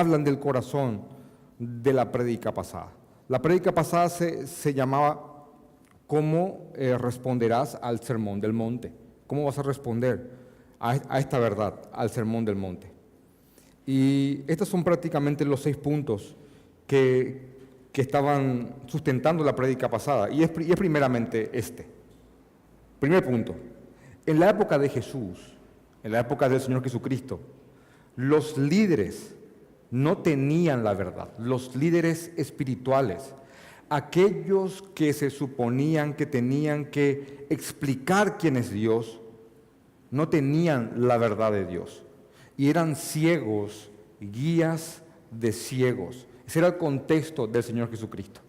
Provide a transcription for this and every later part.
hablan del corazón de la prédica pasada. La prédica pasada se, llamaba ¿Cómo eh, responderás al sermón del monte? ¿Cómo vas a responder a, esta verdad, al sermón del monte? Y estos son prácticamente los seis puntos que, estaban sustentando la prédica pasada. Y es, y es primeramente este. Primer punto. En la época de Jesús, en la época del Señor Jesucristo, los líderes no tenían la verdad, los líderes espirituales, aquellos que se suponían que tenían que explicar quién es Dios, no tenían la verdad de Dios y eran ciegos, guías de ciegos. Ese era el contexto del Señor Jesucristo.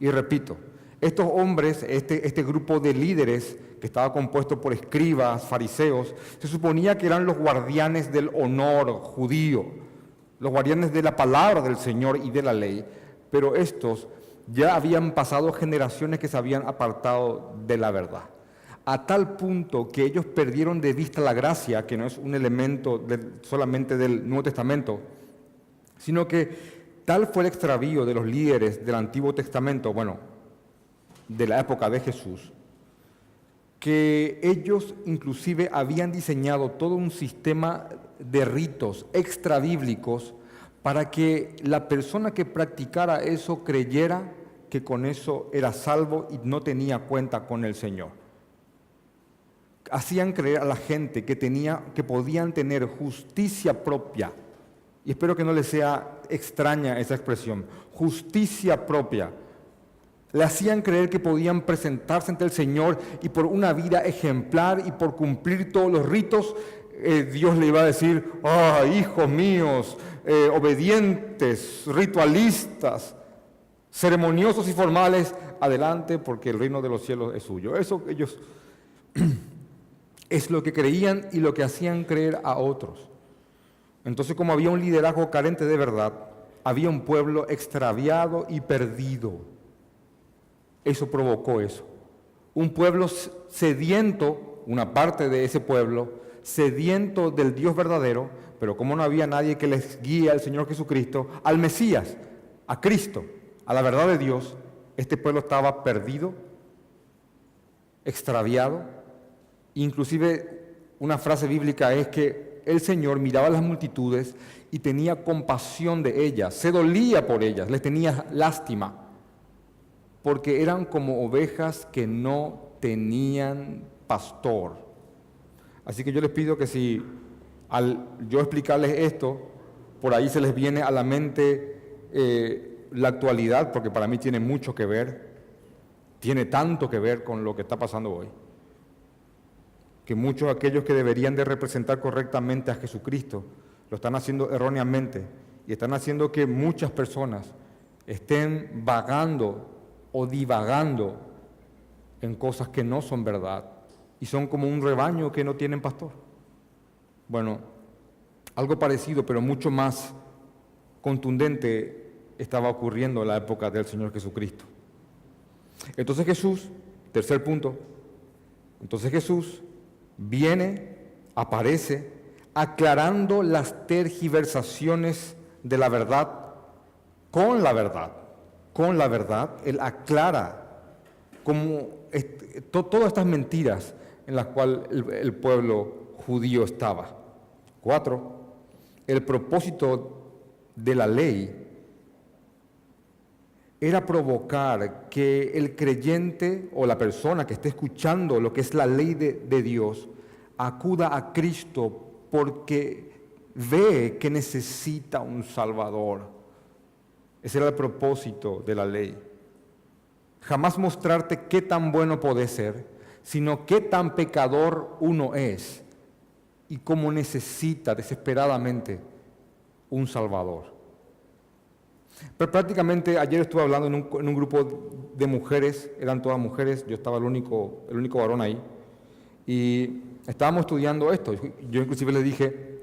Y repito, estos hombres, este, este grupo de líderes que estaba compuesto por escribas, fariseos, se suponía que eran los guardianes del honor judío, los guardianes de la palabra del Señor y de la ley, pero estos ya habían pasado generaciones que se habían apartado de la verdad, a tal punto que ellos perdieron de vista la gracia, que no es un elemento solamente del Nuevo Testamento, sino que tal fue el extravío de los líderes del Antiguo Testamento, bueno, de la época de Jesús, que ellos inclusive habían diseñado todo un sistema de ritos extrabíblicos para que la persona que practicara eso creyera que con eso era salvo y no tenía cuenta con el Señor. Hacían creer a la gente que, tenía, que podían tener justicia propia, y espero que no les sea extraña esa expresión, justicia propia le hacían creer que podían presentarse ante el Señor y por una vida ejemplar y por cumplir todos los ritos, eh, Dios le iba a decir, ah, hijos míos, eh, obedientes, ritualistas, ceremoniosos y formales, adelante porque el reino de los cielos es suyo. Eso ellos es lo que creían y lo que hacían creer a otros. Entonces como había un liderazgo carente de verdad, había un pueblo extraviado y perdido eso provocó eso. Un pueblo sediento, una parte de ese pueblo, sediento del Dios verdadero, pero como no había nadie que les guíe al Señor Jesucristo, al Mesías, a Cristo, a la verdad de Dios, este pueblo estaba perdido, extraviado. Inclusive una frase bíblica es que el Señor miraba a las multitudes y tenía compasión de ellas, se dolía por ellas, les tenía lástima porque eran como ovejas que no tenían pastor. Así que yo les pido que si al yo explicarles esto, por ahí se les viene a la mente eh, la actualidad, porque para mí tiene mucho que ver, tiene tanto que ver con lo que está pasando hoy, que muchos de aquellos que deberían de representar correctamente a Jesucristo lo están haciendo erróneamente y están haciendo que muchas personas estén vagando o divagando en cosas que no son verdad y son como un rebaño que no tienen pastor. Bueno, algo parecido, pero mucho más contundente estaba ocurriendo en la época del Señor Jesucristo. Entonces Jesús, tercer punto, entonces Jesús viene, aparece, aclarando las tergiversaciones de la verdad con la verdad con la verdad, Él aclara como todas estas mentiras en las cuales el, pueblo judío estaba. Cuatro, el propósito de la ley era provocar que el creyente o la persona que esté escuchando lo que es la ley de, de, Dios acuda a Cristo porque ve que necesita un Salvador. Ese era el propósito de la ley. Jamás mostrarte qué tan bueno puede ser, sino qué tan pecador uno es y cómo necesita desesperadamente un Salvador. Pero prácticamente ayer estuve hablando en un, grupo de mujeres, eran todas mujeres, yo estaba el único, el único varón ahí, y estábamos estudiando esto. Yo inclusive le dije,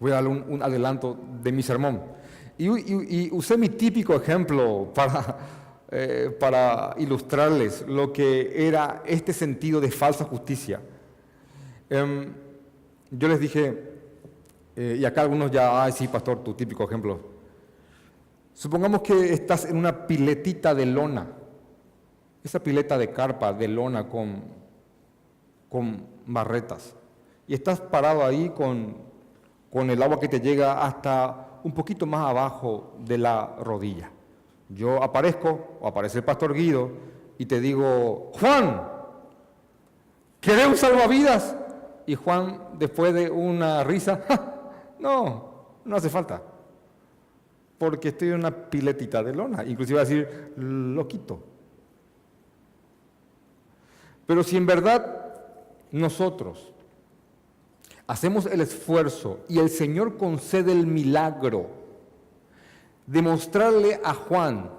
voy a darle un adelanto de mi sermón. Y, usé mi típico ejemplo para, eh, para ilustrarles lo que era este sentido de falsa justicia. Em, yo les dije, Eh, y acá algunos ya, ay sí, pastor, tu típico ejemplo. Supongamos que estás en una piletita de lona, esa pileta de carpa, de lona con, con barretas, y estás parado ahí con, con el agua que te llega hasta un poquito más abajo de la rodilla. Yo aparezco, o aparece el pastor Guido, y te digo, Juan, ¿querés un salvavidas? Y Juan, después de una risa, no, no hace falta. Porque estoy en una piletita de lona. Inclusive a decir, lo quito. Pero si en verdad nosotros hacemos el esfuerzo y el Señor concede el milagro de mostrarle a Juan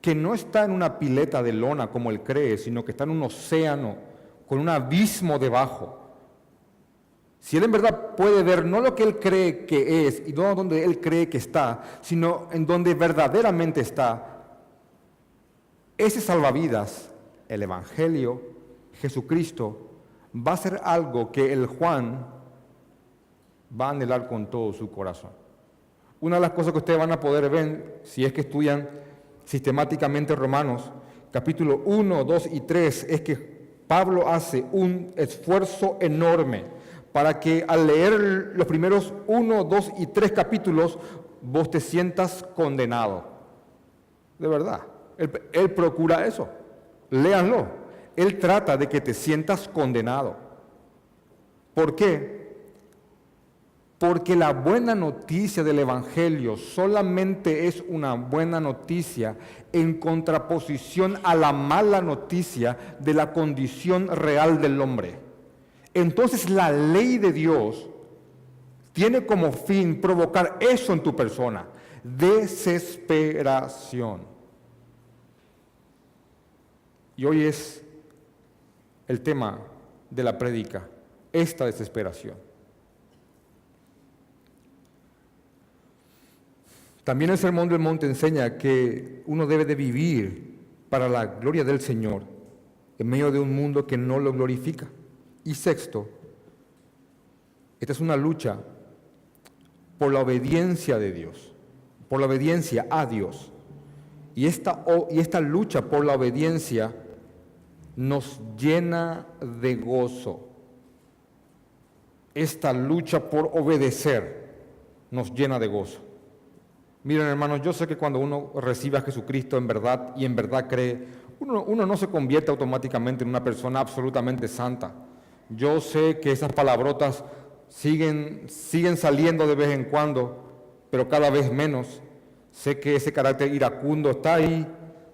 que no está en una pileta de lona como él cree, sino que está en un océano con un abismo debajo. Si él en verdad puede ver no lo que él cree que es y no donde él cree que está, sino en donde verdaderamente está, ese salvavidas, el Evangelio, Jesucristo, va a ser algo que el Juan va a anhelar con todo su corazón. Una de las cosas que ustedes van a poder ver si es que estudian sistemáticamente Romanos, capítulo 1, 2 y 3, es que Pablo hace un esfuerzo enorme para que al leer los primeros 1, 2 y 3 capítulos vos te sientas condenado. De verdad, él, él procura eso. Léanlo. Él trata de que te sientas condenado. ¿Por qué? Porque la buena noticia del Evangelio solamente es una buena noticia en contraposición a la mala noticia de la condición real del hombre. Entonces la ley de Dios tiene como fin provocar eso en tu persona, desesperación. Y hoy es el tema de la prédica, esta desesperación. También el Sermón del Monte enseña que uno debe de vivir para la gloria del Señor en medio de un mundo que no lo glorifica. Y sexto, esta es una lucha por la obediencia de Dios, por la obediencia a Dios. Y esta, y esta lucha por la obediencia nos llena de gozo. Esta lucha por obedecer nos llena de gozo. Miren hermanos, yo sé que cuando uno recibe a Jesucristo en verdad y en verdad cree, uno, no se convierte automáticamente en una persona absolutamente santa. Yo sé que esas palabrotas siguen, siguen saliendo de vez en cuando, pero cada vez menos. Sé que ese carácter iracundo está ahí,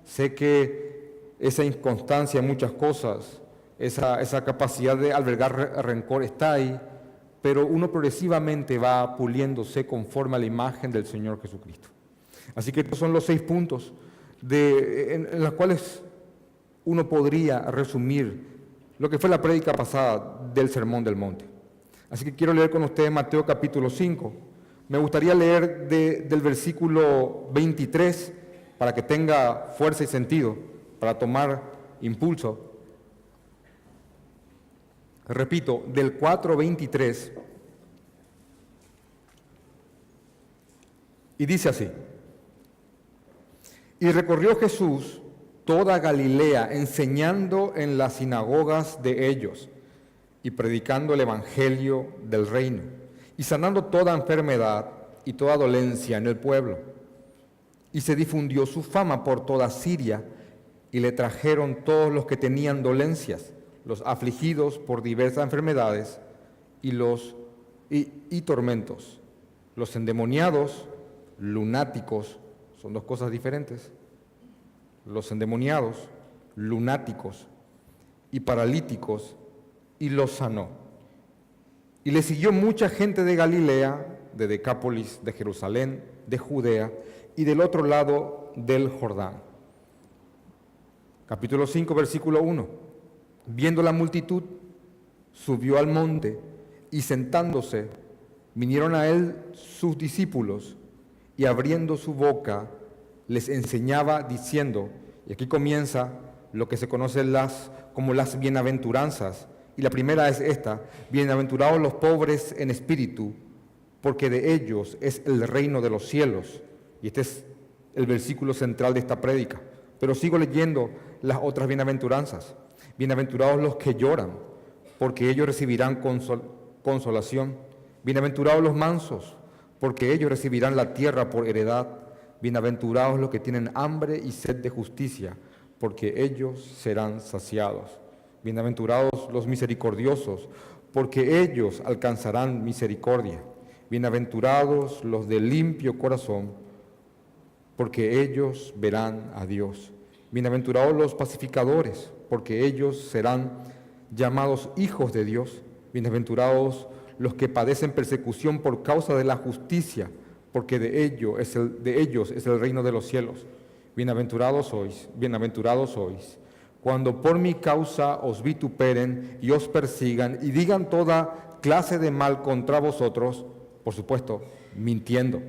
sé que esa inconstancia en muchas cosas, esa, esa capacidad de albergar rencor está ahí pero uno progresivamente va puliéndose conforme a la imagen del Señor Jesucristo. Así que estos son los seis puntos en, los cuales uno podría resumir lo que fue la prédica pasada del Sermón del Monte. Así que quiero leer con ustedes Mateo capítulo 5. Me gustaría leer del versículo 23 para que tenga fuerza y sentido, para tomar impulso. Repito, del 4.23. Y dice así. Y recorrió Jesús toda Galilea, enseñando en las sinagogas de ellos y predicando el Evangelio del reino, y sanando toda enfermedad y toda dolencia en el pueblo. Y se difundió su fama por toda Siria, y le trajeron todos los que tenían dolencias los afligidos por diversas enfermedades y, los, y, tormentos, los endemoniados, lunáticos, son dos cosas diferentes, los endemoniados, lunáticos y paralíticos, y los sanó. Y le siguió mucha gente de Galilea, de Decápolis, de Jerusalén, de Judea y del otro lado del Jordán. Capítulo 5, versículo 1. Viendo la multitud, subió al monte y sentándose, vinieron a él sus discípulos y abriendo su boca les enseñaba diciendo, y aquí comienza lo que se conoce las, como las bienaventuranzas, y la primera es esta, bienaventurados los pobres en espíritu, porque de ellos es el reino de los cielos. Y este es el versículo central de esta prédica. Pero sigo leyendo las otras bienaventuranzas. Bienaventurados los que lloran, porque ellos recibirán consolación. Bienaventurados los mansos, porque ellos recibirán la tierra por heredad. Bienaventurados los que tienen hambre y sed de justicia, porque ellos serán saciados. Bienaventurados los misericordiosos, porque ellos alcanzarán misericordia. Bienaventurados los de limpio corazón, porque ellos verán a Dios. Bienaventurados los pacificadores, porque ellos serán llamados hijos de Dios. Bienaventurados los que padecen persecución por causa de la justicia, porque de, ellos es el, de ellos es el reino de los cielos. Bienaventurados sois, bienaventurados sois, cuando por mi causa os vituperen y os persigan y digan toda clase de mal contra vosotros, por supuesto, mintiendo.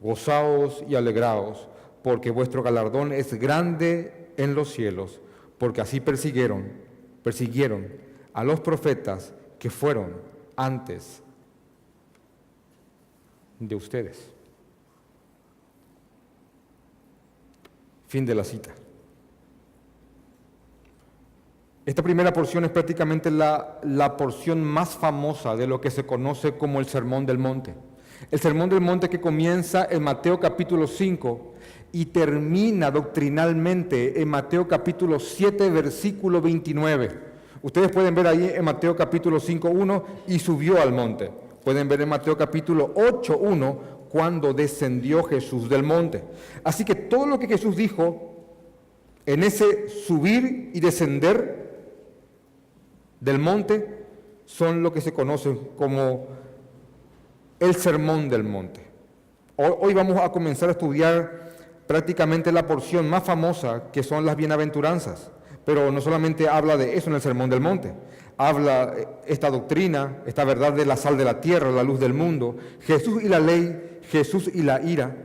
Gozaos y alegraos, porque vuestro galardón es grande en los cielos, porque así persiguieron, persiguieron a los profetas que fueron antes de ustedes. Fin de la cita. Esta primera porción es prácticamente la, la, porción más famosa de lo que se conoce como el Sermón del Monte. El Sermón del Monte que comienza en Mateo capítulo 5 y termina doctrinalmente en Mateo capítulo 7, versículo 29. Ustedes pueden ver ahí en Mateo capítulo 5, 1 y subió al monte. Pueden ver en Mateo capítulo 8, 1 cuando descendió Jesús del monte. Así que todo lo que Jesús dijo en ese subir y descender del monte son lo que se conoce como el sermón del monte. Hoy vamos a comenzar a estudiar prácticamente la porción más famosa que son las bienaventuranzas. Pero no solamente habla de eso en el Sermón del Monte, habla esta doctrina, esta verdad de la sal de la tierra, la luz del mundo, Jesús y la ley, Jesús y la ira,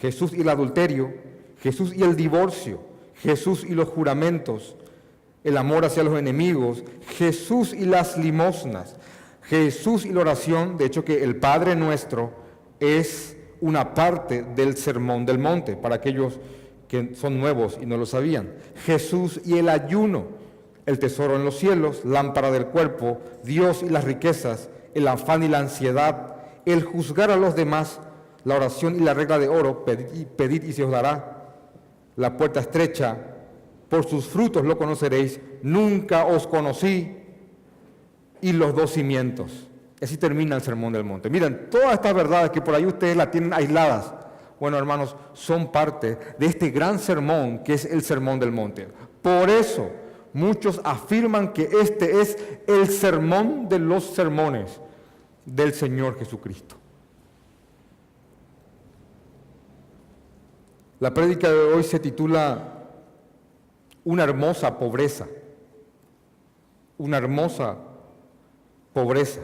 Jesús y el adulterio, Jesús y el divorcio, Jesús y los juramentos, el amor hacia los enemigos, Jesús y las limosnas, Jesús y la oración, de hecho que el Padre nuestro es una parte del sermón del monte, para aquellos que son nuevos y no lo sabían. Jesús y el ayuno, el tesoro en los cielos, lámpara del cuerpo, Dios y las riquezas, el afán y la ansiedad, el juzgar a los demás, la oración y la regla de oro, pedid, y se os dará, la puerta estrecha, por sus frutos lo conoceréis, nunca os conocí, y los dos cimientos. Así termina el Sermón del Monte. Miren, todas estas verdades que por ahí ustedes las tienen aisladas, bueno hermanos, son parte de este gran sermón que es el Sermón del Monte. Por eso muchos afirman que este es el sermón de los sermones del Señor Jesucristo. La prédica de hoy se titula Una hermosa pobreza. Una hermosa pobreza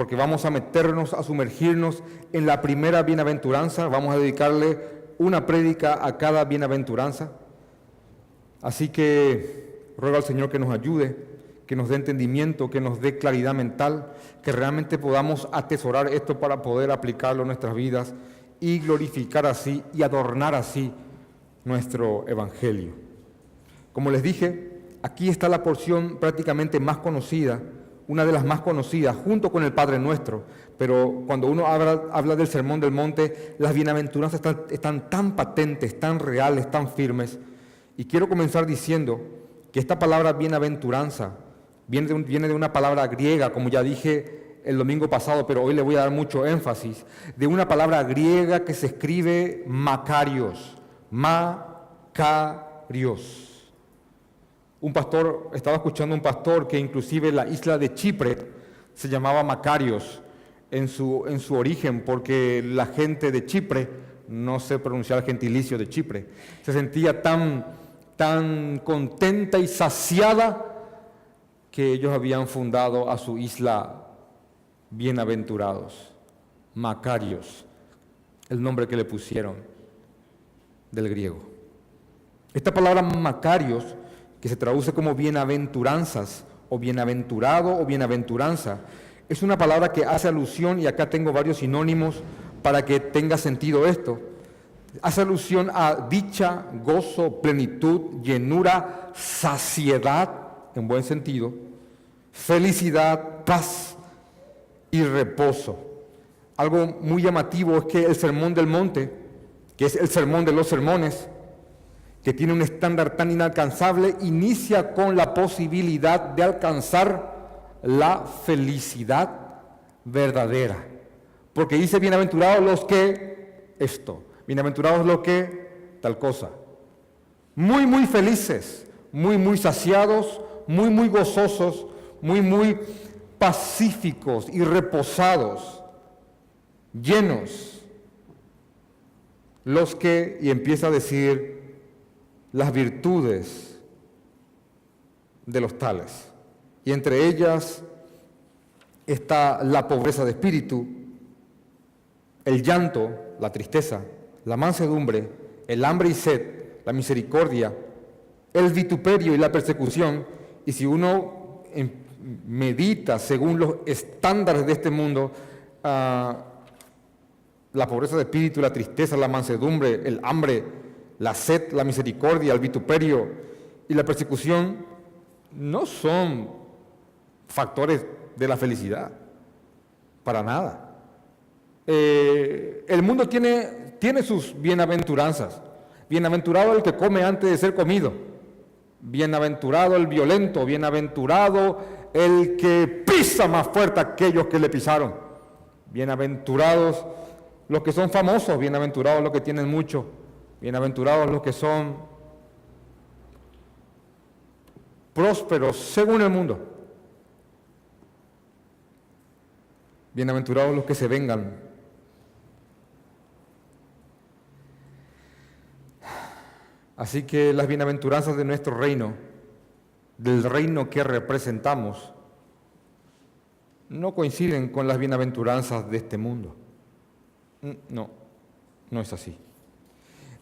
porque vamos a meternos, a sumergirnos en la primera bienaventuranza, vamos a dedicarle una prédica a cada bienaventuranza. Así que ruego al Señor que nos ayude, que nos dé entendimiento, que nos dé claridad mental, que realmente podamos atesorar esto para poder aplicarlo en nuestras vidas y glorificar así y adornar así nuestro Evangelio. Como les dije, aquí está la porción prácticamente más conocida una de las más conocidas, junto con el Padre Nuestro. Pero cuando uno habla, del Sermón del Monte, las bienaventuranzas están, tan patentes, tan reales, tan firmes. Y quiero comenzar diciendo que esta palabra bienaventuranza viene de, viene de una palabra griega, como ya dije el domingo pasado, pero hoy le voy a dar mucho énfasis, de una palabra griega que se escribe Macarios, Macarios. Un pastor, estaba escuchando un pastor que inclusive la isla de Chipre se llamaba Macarios en su, en su origen, porque la gente de Chipre, no se pronunciaba el gentilicio de Chipre, se sentía tan, tan contenta y saciada que ellos habían fundado a su isla bienaventurados, Macarios, el nombre que le pusieron del griego. Esta palabra Macarios que se traduce como bienaventuranzas o bienaventurado o bienaventuranza, es una palabra que hace alusión, y acá tengo varios sinónimos para que tenga sentido esto, hace alusión a dicha, gozo, plenitud, llenura, saciedad, en buen sentido, felicidad, paz y reposo. Algo muy llamativo es que el sermón del monte, que es el sermón de los sermones, que tiene un estándar tan inalcanzable, inicia con la posibilidad de alcanzar la felicidad verdadera. Porque dice, bienaventurados los que, esto, bienaventurados los que, tal cosa. Muy, muy felices, muy, muy saciados, muy, muy gozosos, muy, muy pacíficos y reposados, llenos. Los que, y empieza a decir, las virtudes de los tales. Y entre ellas está la pobreza de espíritu, el llanto, la tristeza, la mansedumbre, el hambre y sed, la misericordia, el vituperio y la persecución. Y si uno em, medita según los estándares de este mundo, ah, la pobreza de espíritu, la tristeza, la mansedumbre, el hambre, la sed, la misericordia, el vituperio y la persecución no son factores de la felicidad, para nada. Eh, el mundo tiene, tiene sus bienaventuranzas. Bienaventurado el que come antes de ser comido. Bienaventurado el violento, bienaventurado el que pisa más fuerte a aquellos que le pisaron. Bienaventurados los que son famosos, bienaventurados los que tienen mucho. Bienaventurados los que son prósperos según el mundo. Bienaventurados los que se vengan. Así que las bienaventuranzas de nuestro reino, del reino que representamos, no coinciden con las bienaventuranzas de este mundo. Mm, no, no es así.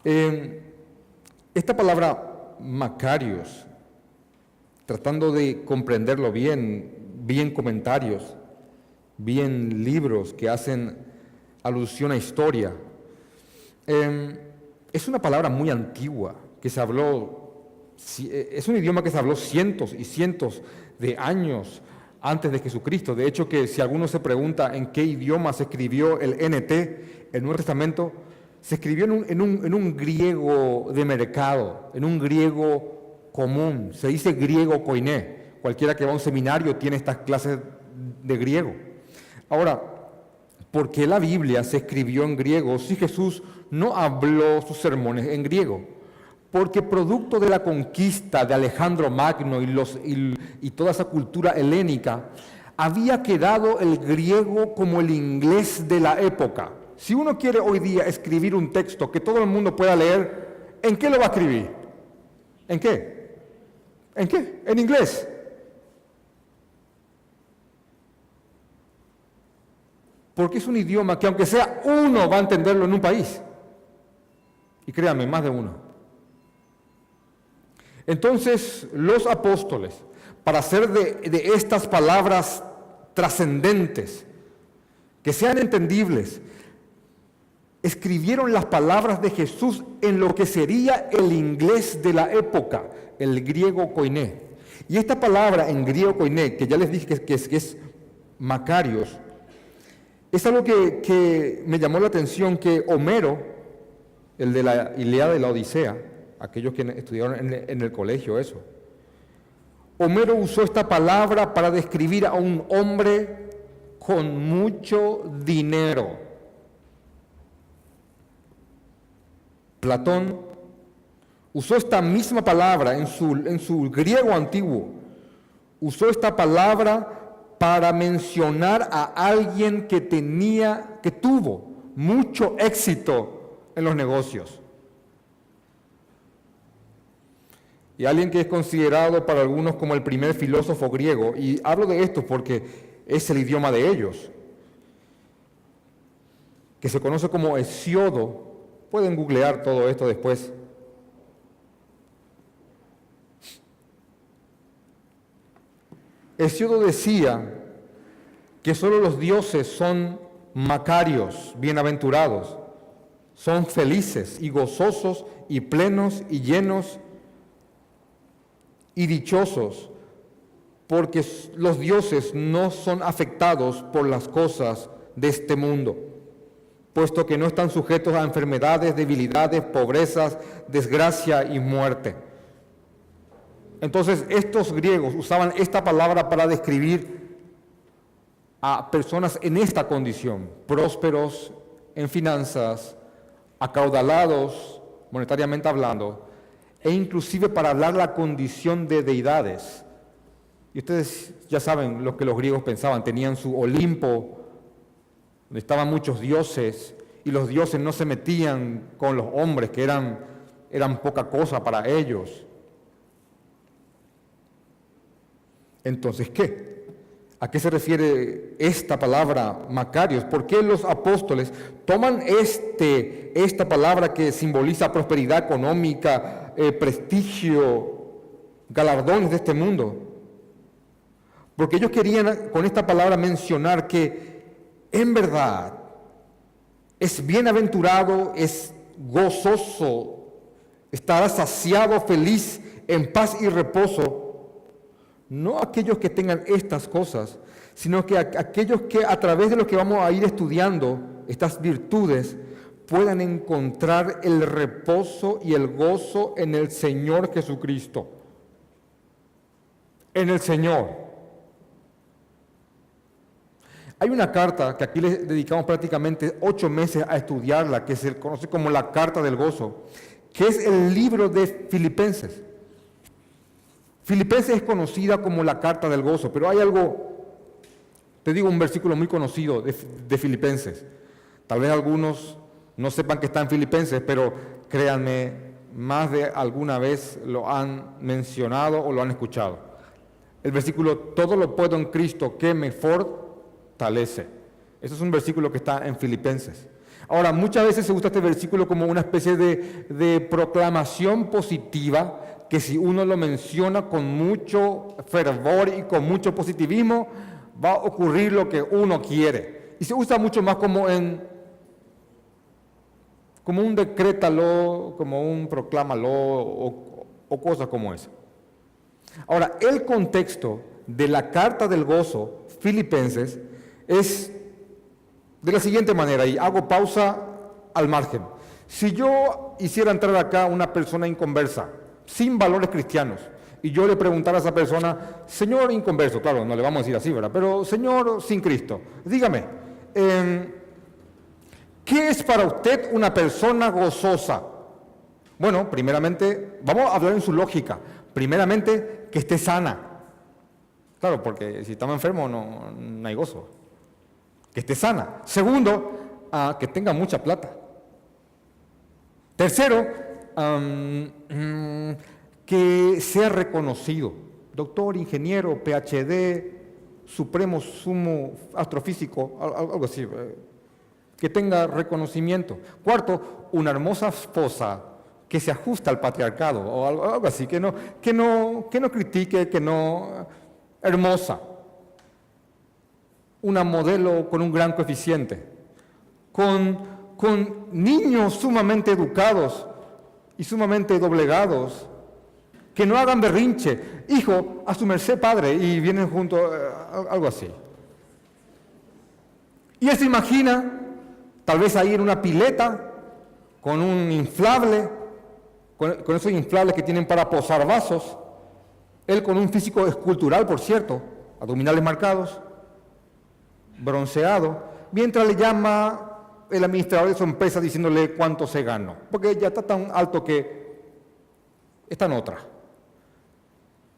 Em, esta palabra Macarios, tratando de comprenderlo bien, bien comentarios, bien libros que hacen alusión a historia, em, es una palabra muy antigua que se habló, eh, es un idioma que se habló cientos y cientos de años antes de Jesucristo. De hecho, que si alguno se pregunta en qué idioma se escribió el NT, el Nuevo Testamento, se escribió en un, griego de mercado, en un griego común. Se dice griego koiné. Cualquiera que va a un seminario tiene estas clases de griego. Ahora, ¿por qué la Biblia se escribió en griego si Jesús no habló sus sermones en griego? Porque producto de la conquista de Alejandro Magno y, los, y toda esa cultura helénica, había quedado el griego como el inglés de la época. Si uno quiere hoy día escribir un texto que todo el mundo pueda leer, ¿en qué lo va a escribir? ¿En qué? ¿En qué? En inglés. Porque es un idioma que aunque sea uno va a entenderlo en un país. Y créanme, más de uno. Entonces los apóstoles, para hacer de, de estas palabras trascendentes, que sean entendibles, escribieron las palabras de Jesús en lo que sería el inglés de la época, el griego koiné. Y esta palabra en griego koiné, que ya les dije que, es, es Macarios, es algo que, me llamó la atención que Homero, el de la Ilíada de la Odisea, aquellos que estudiaron en el colegio eso, Homero usó esta palabra para describir a un hombre con mucho dinero Platón usó esta misma palabra en su, en su griego antiguo. Usó esta palabra para mencionar a alguien que tenía, que tuvo mucho éxito en los negocios. Y alguien que es considerado para algunos como el primer filósofo griego. Y hablo de esto porque es el idioma de ellos, que se conoce como Hesiodo Pueden googlear todo esto después. Hesiodo decía que solo los dioses son macarios, bienaventurados, son felices y gozosos y plenos y llenos y dichosos, porque los dioses no son afectados por las cosas de este mundo, puesto que no están sujetos a enfermedades, debilidades, pobrezas, desgracia y muerte. Entonces estos griegos usaban esta palabra para describir a personas en esta condición, prósperos en finanzas, acaudalados monetariamente hablando, e inclusive para hablar la condición de deidades. Y ustedes ya saben lo que los griegos pensaban, tenían su Olimpo, donde estaban muchos dioses, y los dioses no se metían con los hombres, que eran, eran poca cosa para ellos. Entonces, ¿qué? ¿A qué se refiere esta palabra Macarios? ¿Por qué los apóstoles toman este, esta palabra que simboliza prosperidad económica, eh, prestigio, galardones de este mundo? Porque ellos querían con esta palabra mencionar que en verdad es bienaventurado, es gozoso, estará saciado, feliz, en paz y reposo no aquellos que tengan estas cosas, sino que aquellos que a través de lo que vamos a ir estudiando, estas virtudes, puedan encontrar el reposo y el gozo en el Señor Jesucristo. En el Señor. Hay una carta que aquí le dedicamos prácticamente ocho meses a estudiarla, que se conoce como la Carta del Gozo, que es el libro de Filipenses. Filipenses es conocida como la carta del gozo, pero hay algo, te digo un versículo muy conocido de, Filipenses. Tal vez algunos no sepan que está en Filipenses, pero créanme, más de alguna vez lo han mencionado o lo han escuchado. El versículo, todo lo puedo en Cristo que me fortalece. Ese es un versículo que está en Filipenses. Ahora, muchas veces se usa este versículo como una especie de, de proclamación positiva que si uno lo menciona con mucho fervor y con mucho positivismo, va a ocurrir lo que uno quiere. Y se usa mucho más como en como un decrétalo, como un proclámalo o, o cosas como esa. Ahora, el contexto de la carta del gozo filipenses es de la siguiente manera, y hago pausa al margen. Si yo hiciera entrar acá una persona inconversa, sin valores cristianos. Y yo le preguntara a esa persona, Señor inconverso, claro, no le vamos a decir así, ¿verdad? Pero Señor sin Cristo, dígame, em, ¿qué es para usted una persona gozosa? Bueno, primeramente, vamos a hablar en su lógica. Primeramente, que esté sana. Claro, porque si estamos enfermos no, no hay gozo. Que esté sana. Segundo, ah, que tenga mucha plata. Tercero, Mm, que sea reconocido, doctor, ingeniero, PhD, supremo, sumo, astrofísico, algo así, eh, que tenga reconocimiento. Cuarto, una hermosa esposa que se ajusta al patriarcado o algo, así, que no, que, no, que no critique, que no... hermosa. Una modelo con un gran coeficiente, con, con niños sumamente educados, y sumamente doblegados, que no hagan berrinche, hijo, a su merced padre, y vienen junto, eh, algo así. Y él se imagina, tal vez ahí en una pileta, con un inflable, con, con esos inflables que tienen para posar vasos, él con un físico escultural, por cierto, abdominales marcados, bronceado, mientras le llama el administrador de su empresa diciéndole cuánto se ganó, porque ya está tan alto que está en otra.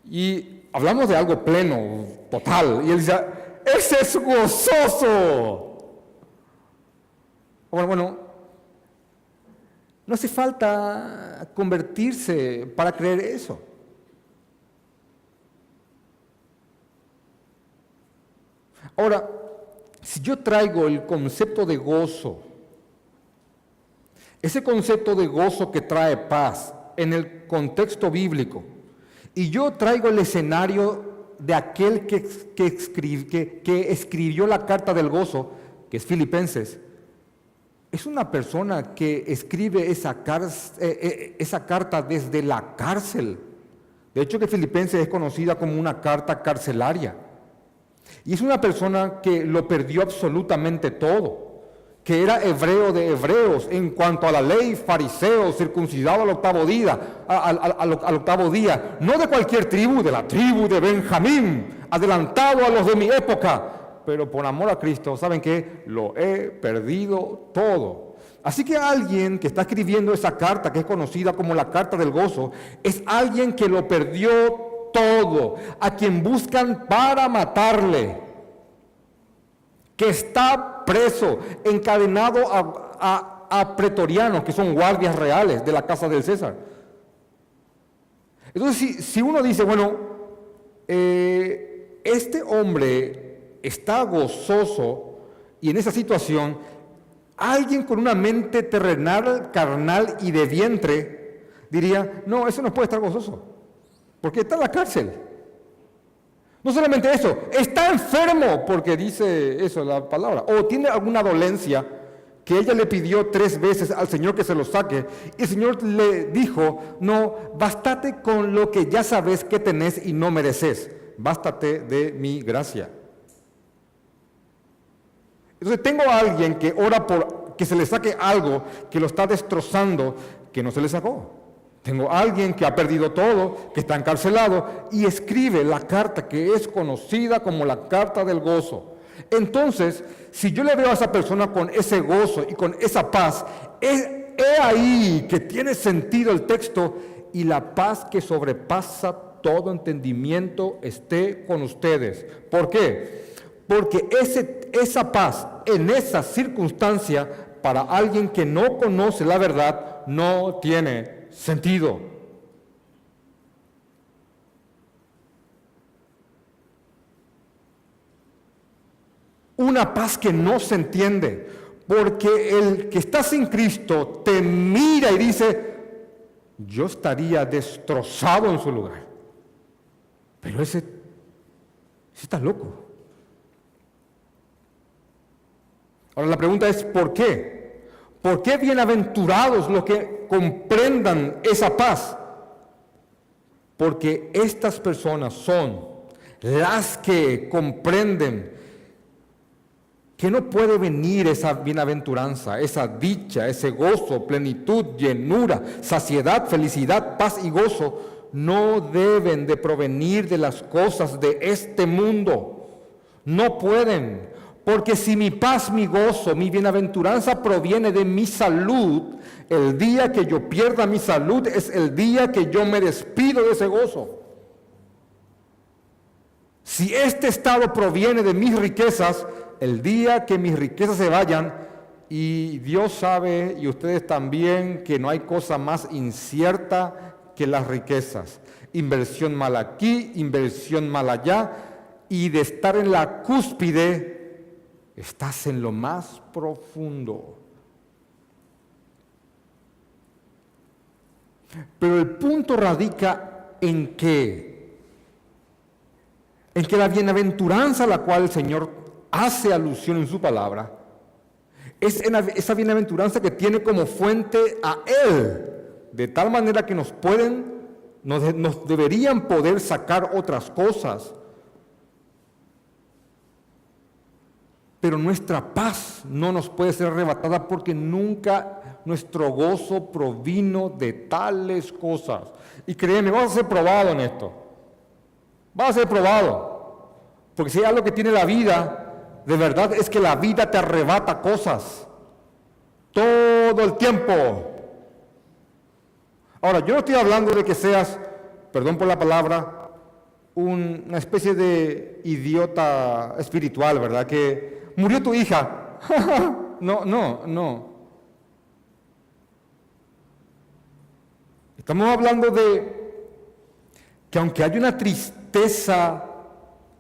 Y hablamos de algo pleno, total, y él dice, ese es gozoso. Bueno, bueno, no hace falta convertirse para creer eso. Ahora, si yo traigo el concepto de gozo, ese concepto de gozo que trae paz en el contexto bíblico, y yo traigo el escenario de aquel que, escribió la carta del gozo, que es Filipenses, es una persona que escribe esa, eh, eh, esa, carta desde la cárcel. De hecho, que Filipenses es conocida como una carta carcelaria. Y es una persona que lo perdió absolutamente todo que era hebreo de hebreos en cuanto a la ley, fariseo, circuncidado al octavo día, al, octavo día, no de cualquier tribu, de la tribu de Benjamín, adelantado a los de mi época, pero por amor a Cristo, ¿saben qué? Lo he perdido todo. Así que alguien que está escribiendo esa carta, que es conocida como la carta del gozo, es alguien que lo perdió todo, a quien buscan para matarle que está preso, encadenado a, pretorianos, que son guardias reales de la casa del César. Entonces, si, uno dice, bueno, eh, este hombre está gozoso y en esa situación, alguien con una mente terrenal, carnal y de vientre diría, no, eso no puede estar gozoso, porque está en la cárcel. No solamente eso, está enfermo porque dice eso la palabra, o tiene alguna dolencia que ella le pidió tres veces al Señor que se lo saque, y el Señor le dijo, no, bástate con lo que ya sabes que tenés y no mereces, bástate de mi gracia. Entonces tengo a alguien que ora por que se le saque algo que lo está destrozando, que no se le sacó. Tengo a alguien que ha perdido todo, que está encarcelado y escribe la carta que es conocida como la carta del gozo. Entonces, si yo le veo a esa persona con ese gozo y con esa paz, es ahí que tiene sentido el texto y la paz que sobrepasa todo entendimiento esté con ustedes. ¿Por qué? Porque esa paz en esa circunstancia para alguien que no conoce la verdad no tiene sentido. Una paz que no se entiende, porque el que está sin Cristo te mira y dice, yo estaría destrozado en su lugar. Pero ese, está loco. Ahora la pregunta es, ¿por qué? ¿Por qué bienaventurados los que comprendan esa paz? Porque estas personas son las que comprenden que no puede venir esa bienaventuranza, esa dicha, ese gozo, plenitud, llenura, saciedad, felicidad, paz y gozo, no deben de provenir de las cosas de este mundo. No pueden. Porque si mi paz, mi gozo, mi bienaventuranza proviene de mi salud, el día que yo pierda mi salud es el día que yo me despido de ese gozo. Si este estado proviene de mis riquezas, el día que mis riquezas se vayan, y Dios sabe, y ustedes también, que no hay cosa más incierta que las riquezas. Inversión mal aquí, inversión mal allá, y de estar en la cúspide Estás en lo más profundo. Pero el punto radica en que, en que la bienaventuranza a la cual el Señor hace alusión en su palabra, es esa bienaventuranza que tiene como fuente a Él, de tal manera que nos pueden, nos, nos deberían poder sacar otras cosas pero nuestra paz no nos puede ser arrebatada porque nunca nuestro gozo provino de tales cosas. Y créeme, vas a ser probado en esto. Vas a ser probado. Porque si hay algo que tiene la vida, de verdad es que la vida te arrebata cosas. Todo el tiempo. Ahora, yo no estoy hablando de que seas, perdón por la palabra, una especie de idiota espiritual, ¿verdad? Que murió tu hija. no, no, no. Estamos hablando de que aunque hay una tristeza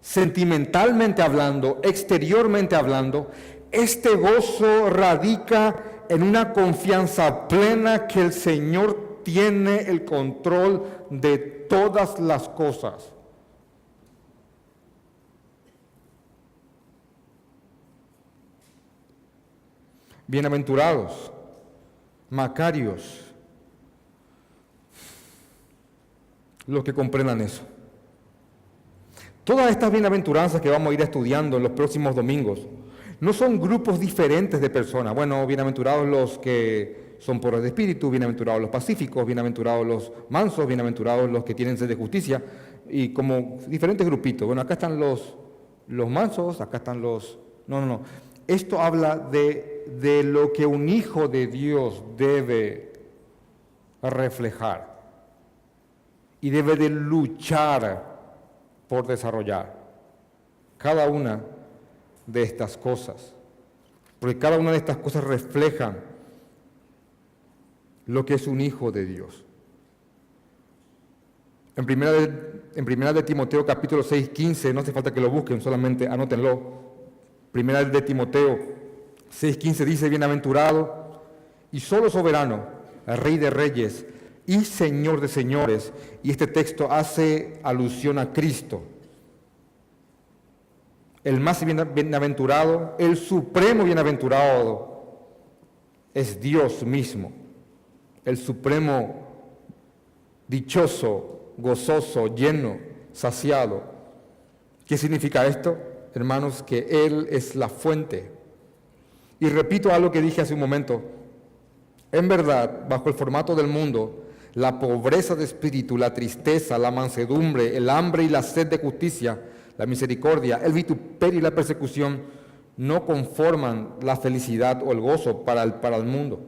sentimentalmente hablando, exteriormente hablando, este gozo radica en una confianza plena que el Señor tiene el control de todas las cosas. Bienaventurados, macarios, los que comprendan eso. Todas estas bienaventuranzas que vamos a ir estudiando en los próximos domingos no son grupos diferentes de personas. Bueno, bienaventurados los que son pobres de espíritu, bienaventurados los pacíficos, bienaventurados los mansos, bienaventurados los que tienen sed de justicia, y como diferentes grupitos. Bueno, acá están los, los mansos, acá están los... No, no, no. Esto habla de, de lo que un hijo de Dios debe reflejar y debe de luchar por desarrollar cada una de estas cosas. Porque cada una de estas cosas reflejan lo que es un hijo de Dios. En primera de, en primera de Timoteo capítulo 6, 15, no hace falta que lo busquen, solamente anótenlo. Primera de Timoteo 6, 15 dice, bienaventurado y solo soberano, rey de reyes, y Señor de señores. Y este texto hace alusión a Cristo. El más bienaventurado, el supremo bienaventurado, es Dios mismo. El supremo dichoso, gozoso, lleno, saciado. ¿Qué significa esto? Hermanos, que Él es la fuente. Y repito algo que dije hace un momento. En verdad, bajo el formato del mundo, la pobreza de espíritu, la tristeza, la mansedumbre, el hambre y la sed de justicia, la misericordia, el vituperio y la persecución no conforman la felicidad o el gozo para el, para el mundo.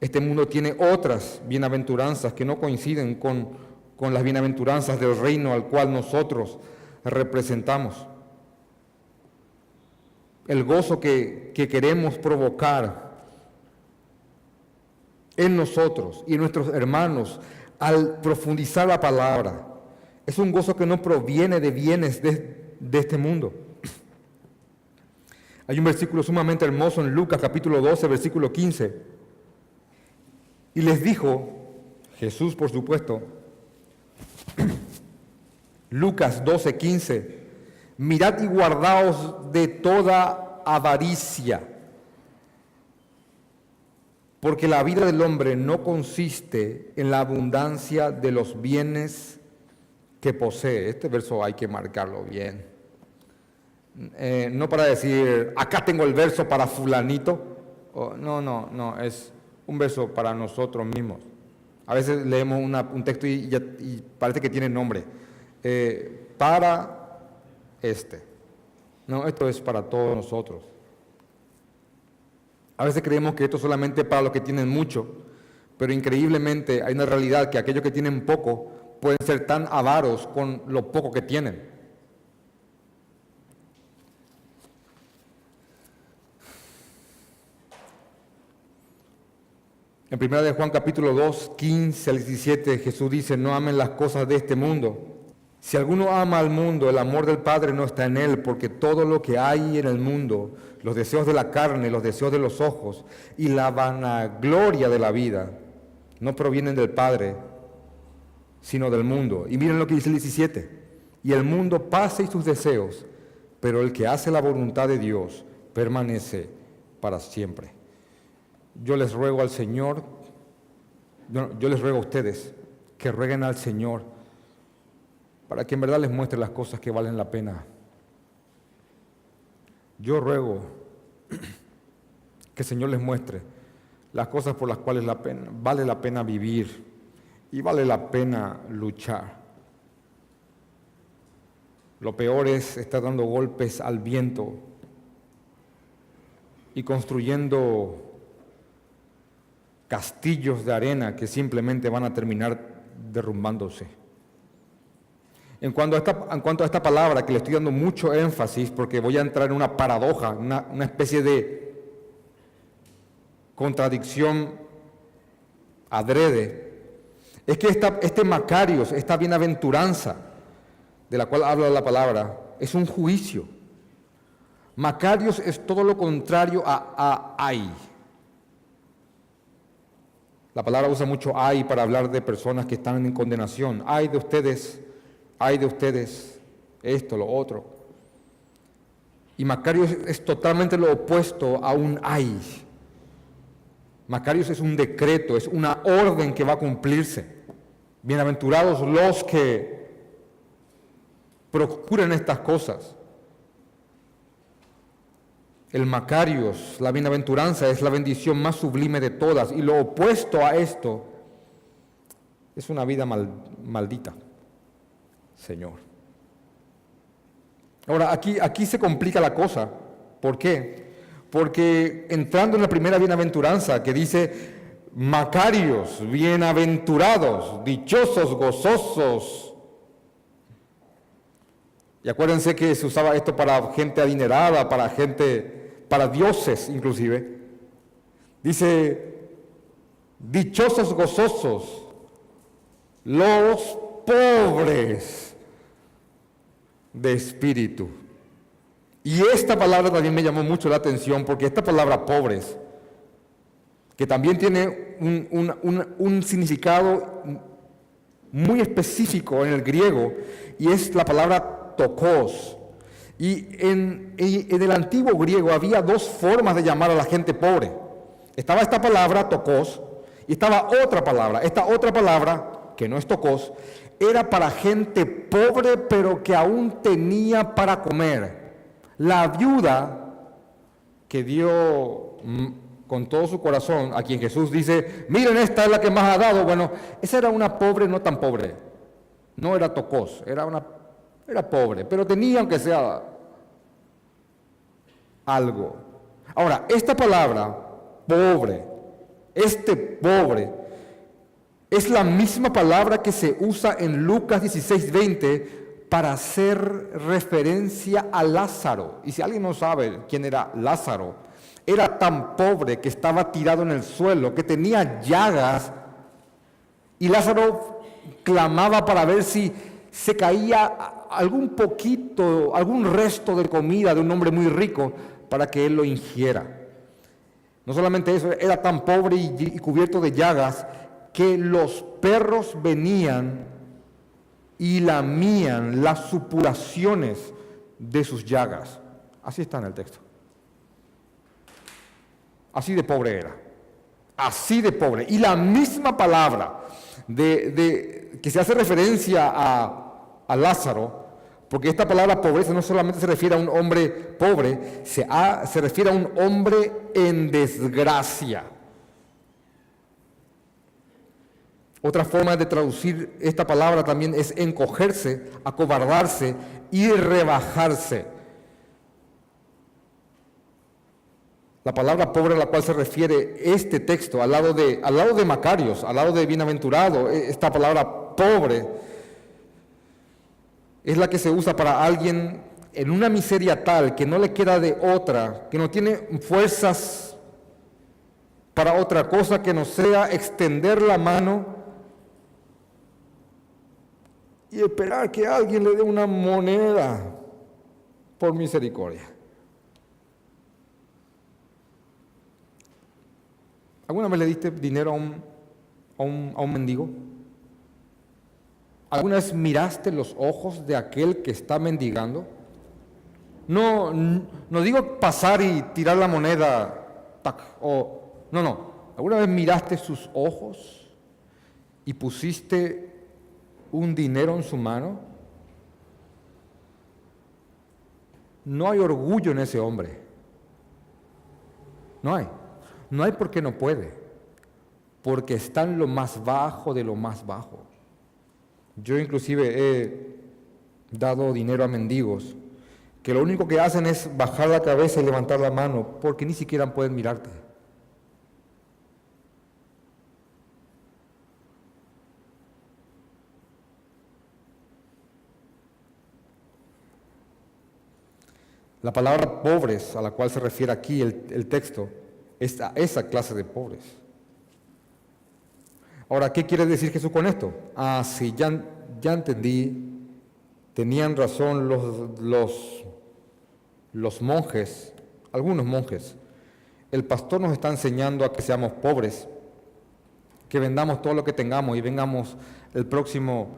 Este mundo tiene otras bienaventuranzas que no coinciden con, con las bienaventuranzas del reino al cual nosotros representamos. El gozo que, que queremos provocar en nosotros y en nuestros hermanos al profundizar la palabra. Es un gozo que no proviene de bienes de, este mundo. Hay un versículo sumamente hermoso en Lucas capítulo 12, versículo 15. Y les dijo, Jesús por supuesto, Lucas 12, 15, mirad y guardaos de toda avaricia porque la vida del hombre no consiste en la abundancia de los bienes que posee. Este verso hay que marcarlo bien. Eh, no para decir, acá tengo el verso para fulanito. no, no, no, es un verso para nosotros mismos. A veces leemos un texto y, parece que tiene nombre. Eh, para este. No, esto es para todos nosotros. A veces creemos que esto es solamente para los que tienen mucho, pero increíblemente hay una realidad que aquellos que tienen poco pueden ser tan avaros con lo poco que tienen. En 1 de Juan capítulo 2, 15 al 17, Jesús dice, no amen las cosas de este mundo si alguno ama al mundo, el amor del Padre no está en él, porque todo lo que hay en el mundo, los deseos de la carne, los deseos de los ojos y la vanagloria de la vida, no provienen del Padre, sino del mundo. Y miren lo que dice el 17. Y el mundo pasa y sus deseos, pero el que hace la voluntad de Dios permanece para siempre. Yo les ruego al Señor, yo les ruego a ustedes que rueguen al Señor para que en verdad les muestre las cosas que valen la pena. Yo ruego que el Señor les muestre las cosas por las cuales vale la pena vivir y vale la pena luchar. Lo peor es estar dando golpes al viento y construyendo castillos de arena que simplemente van a terminar derrumbándose. En cuanto, a esta, palabra, que le estoy dando mucho énfasis, porque voy a entrar en una paradoja, una, especie de contradicción adrede, es que este Macarios, esta bienaventuranza de la cual habla la palabra, es un juicio. Macarios es todo lo contrario a, a ay. La palabra usa mucho ay para hablar de personas que están en condenación. Ay de ustedes hay de ustedes esto, lo otro. Y Macario es, totalmente lo opuesto a un ay. Macarios es un decreto, es una orden que va a cumplirse. Bienaventurados los que procuren estas cosas. El Macarios, la bienaventuranza, es la bendición más sublime de todas y lo opuesto a esto es una vida maldita, Señor. Ahora, aquí, aquí se complica la cosa. ¿Por qué? Porque entrando en la primera bienaventuranza que dice, Macarios, bienaventurados, dichosos, gozosos. Y acuérdense que se usaba esto para gente adinerada, para gente, para dioses inclusive. Dice, dichosos, gozosos, los pobres de espíritu. Y esta palabra también me llamó mucho la atención porque esta palabra pobres que también tiene un, significado muy específico en el griego, y es la palabra tokos. Y en, en, el antiguo griego había dos formas de llamar a la gente pobre. Estaba esta palabra tokos y estaba otra palabra. Esta otra palabra, que no es tokos, era para gente pobre pero que aún tenía para comer. La viuda que dio con todo su corazón, a quien Jesús dice, miren, esta es la que más ha dado. Bueno, esa era una pobre, no tan pobre. No era tocos, era una era pobre, pero tenía aunque sea algo. Ahora, esta palabra, pobre, este pobre, es la misma palabra que se usa en Lucas 16, 20 para hacer referencia a Lázaro. Y si alguien no sabe quién era Lázaro, era tan pobre que estaba tirado en el suelo, que tenía llagas, y Lázaro clamaba para ver si se caía algún poquito, algún resto de comida de un hombre muy rico para que él lo ingiera. No solamente eso, era tan pobre y, cubierto de llagas que los perros venían y lamían las supuraciones de sus llagas. Así está en el texto. Así de pobre era. Así de pobre. Y la misma palabra de, que se hace referencia a, a, Lázaro, porque esta palabra pobreza no solamente se refiere a un hombre pobre, se, se refiere a un hombre en desgracia. Otra forma de traducir esta palabra también es encogerse, acobardarse y rebajarse. La palabra pobre a la cual se refiere este texto, al lado de, al lado de Macarios, al lado de bienaventurado, e, esta palabra pobre, es la que se usa para alguien en una miseria tal que no le queda de otra, que no tiene fuerzas para otra cosa que no sea extender la mano y esperar que alguien le dé una moneda por misericordia. ¿Alguna vez le diste dinero a un, a un, mendigo? ¿Alguna vez miraste los ojos de aquel que está mendigando? No, no digo pasar y tirar la moneda, tac, no, no. ¿Alguna vez miraste sus ojos y pusiste un dinero en su mano? No hay orgullo en ese hombre. No hay. No hay porque no puede, porque está en lo más bajo de lo más bajo. Yo inclusive he dado dinero a mendigos que lo único que hacen es bajar la cabeza y levantar la mano porque ni siquiera pueden mirarte. La palabra pobres a la cual se refiere aquí el, texto esa, esa clase de pobres. Ahora, ¿qué quiere decir Jesús con esto? Ah, sí, ya, ya entendí. Tenían razón los, los, los monjes, algunos monjes. El pastor nos está enseñando a que seamos pobres, que vendamos todo lo que tengamos y vengamos el próximo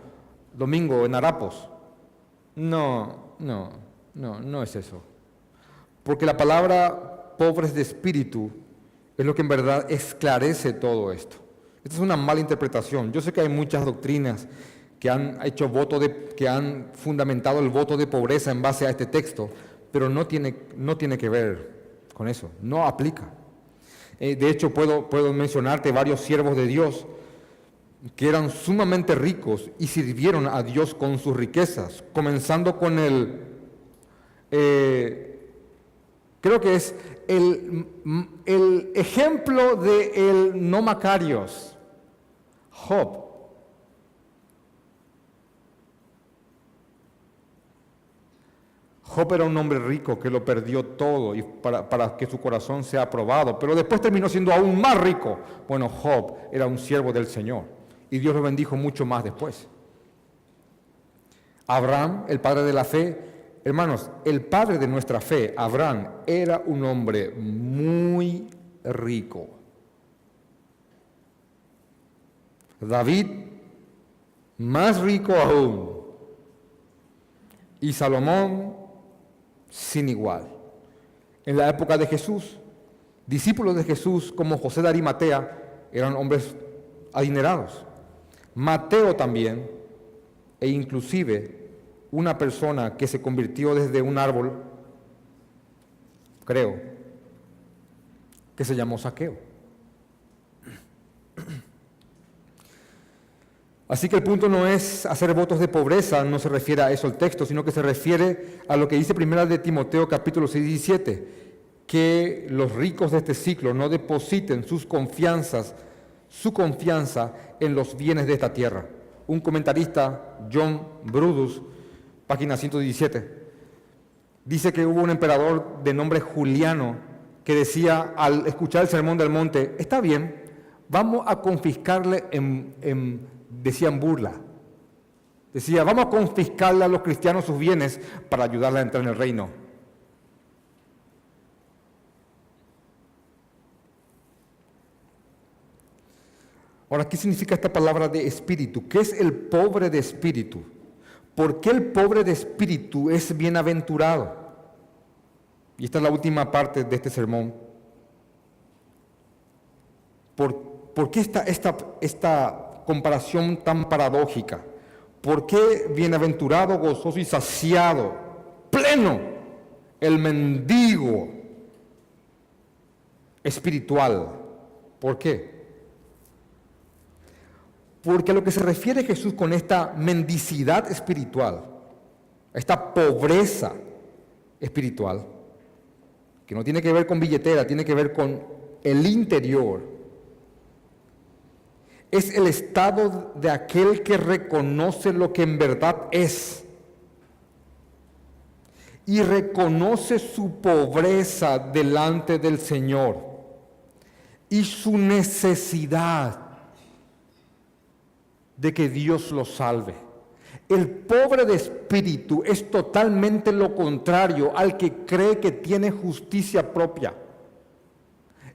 domingo en Harapos. No, no, no, no es eso. Porque la palabra pobres de espíritu es lo que en verdad esclarece todo esto. Esta es una mala interpretación. Yo sé que hay muchas doctrinas que han hecho voto de, que han fundamentado el voto de pobreza en base a este texto, pero no tiene, no tiene que ver con eso, no aplica. Eh, de hecho, puedo, puedo mencionarte varios siervos de Dios que eran sumamente ricos y sirvieron a Dios con sus riquezas, comenzando con el, eh, creo que es el, ejemplo de el no Macarios, Job. Job era un hombre rico que lo perdió todo y para, para, que su corazón sea aprobado, pero después terminó siendo aún más rico. Bueno, Job era un siervo del Señor y Dios lo bendijo mucho más después. Abraham, el padre de la fe, hermanos, el padre de nuestra fe, Abraham, era un hombre muy rico. David, más rico aún. Y Salomón, sin igual. En la época de Jesús, discípulos de Jesús como José de Arimatea eran hombres adinerados. Mateo también, e inclusive una persona que se convirtió desde un árbol, creo, que se llamó Saqueo. Así que el punto no es hacer votos de pobreza, no se refiere a eso el texto, sino que se refiere a lo que dice primera de Timoteo capítulo 6 y 17, que los ricos de este ciclo no depositen sus confianzas, su confianza en los bienes de esta tierra. Un comentarista, John Brudus, página 117, dice que hubo un emperador de nombre Juliano que decía al escuchar el sermón del monte, está bien, vamos a confiscarle en, en decían burla. Decía, vamos a confiscarle a los cristianos sus bienes para ayudarle a entrar en el reino. Ahora, ¿qué significa esta palabra de espíritu? ¿Qué es el pobre de espíritu? ¿Por qué el pobre de espíritu es bienaventurado? Y esta es la última parte de este sermón. ¿Por, por qué esta, esta, esta comparación tan paradójica. ¿Por qué bienaventurado, gozoso y saciado, pleno, el mendigo espiritual? ¿Por qué? Porque a lo que se refiere Jesús con esta mendicidad espiritual, esta pobreza espiritual, que no tiene que ver con billetera, tiene que ver con el interior, es el estado de aquel que reconoce lo que en verdad es y reconoce su pobreza delante del Señor y su necesidad de que Dios lo salve. El pobre de espíritu es totalmente lo contrario al que cree que tiene justicia propia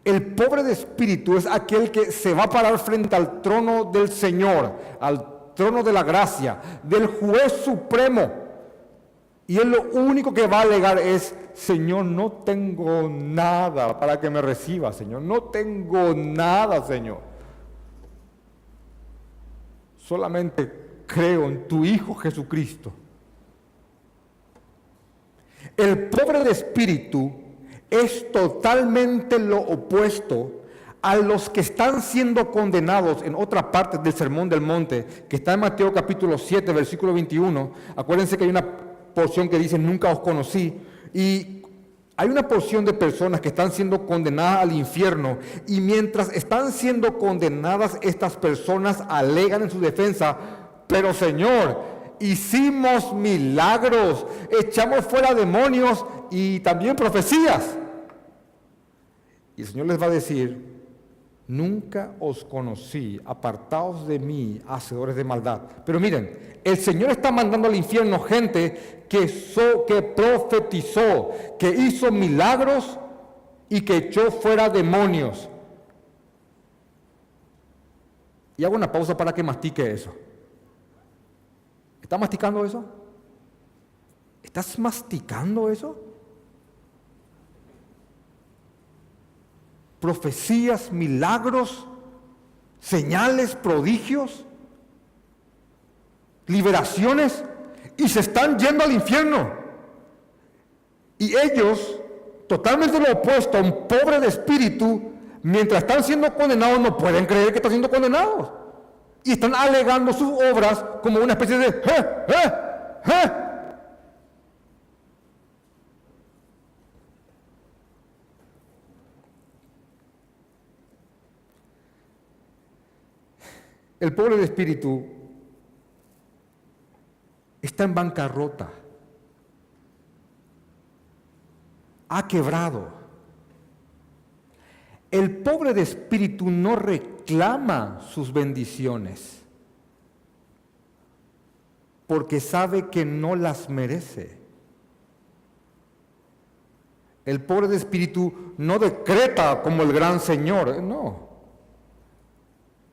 el pobre de espíritu es aquel que se va a parar frente al trono del Señor, al trono de la gracia, del juez supremo. Y él lo único que va a alegar es, Señor, no tengo nada para que me reciba, Señor. No tengo nada, Señor. Solamente creo en tu Hijo Jesucristo. El pobre de espíritu es totalmente lo opuesto a los que están siendo condenados en otra parte del Sermón del Monte, que está en Mateo capítulo 7, versículo 21. Acuérdense que hay una porción que dice, nunca os conocí. Y hay una porción de personas que están siendo condenadas al infierno y mientras están siendo condenadas estas personas alegan en su defensa, pero Señor, hicimos milagros, echamos fuera demonios y también profecías. Y el Señor les va a decir, nunca os conocí, apartaos de mí, hacedores de maldad. Pero miren, el Señor está mandando al infierno gente que, que profetizó, que hizo milagros y que echó fuera demonios. Y hago una pausa para que mastique eso. ¿Está masticando eso? ¿Estás masticando eso? Profecías, milagros, señales, prodigios, liberaciones, y se están yendo al infierno. Y ellos, totalmente lo opuesto a un pobre de espíritu, mientras están siendo condenados, no pueden creer que están siendo condenados. Y están alegando sus obras como una especie de... El pobre de espíritu está en bancarrota, ha quebrado. El pobre de espíritu no reclama sus bendiciones porque sabe que no las merece. El pobre de espíritu no decreta como el gran Señor, no.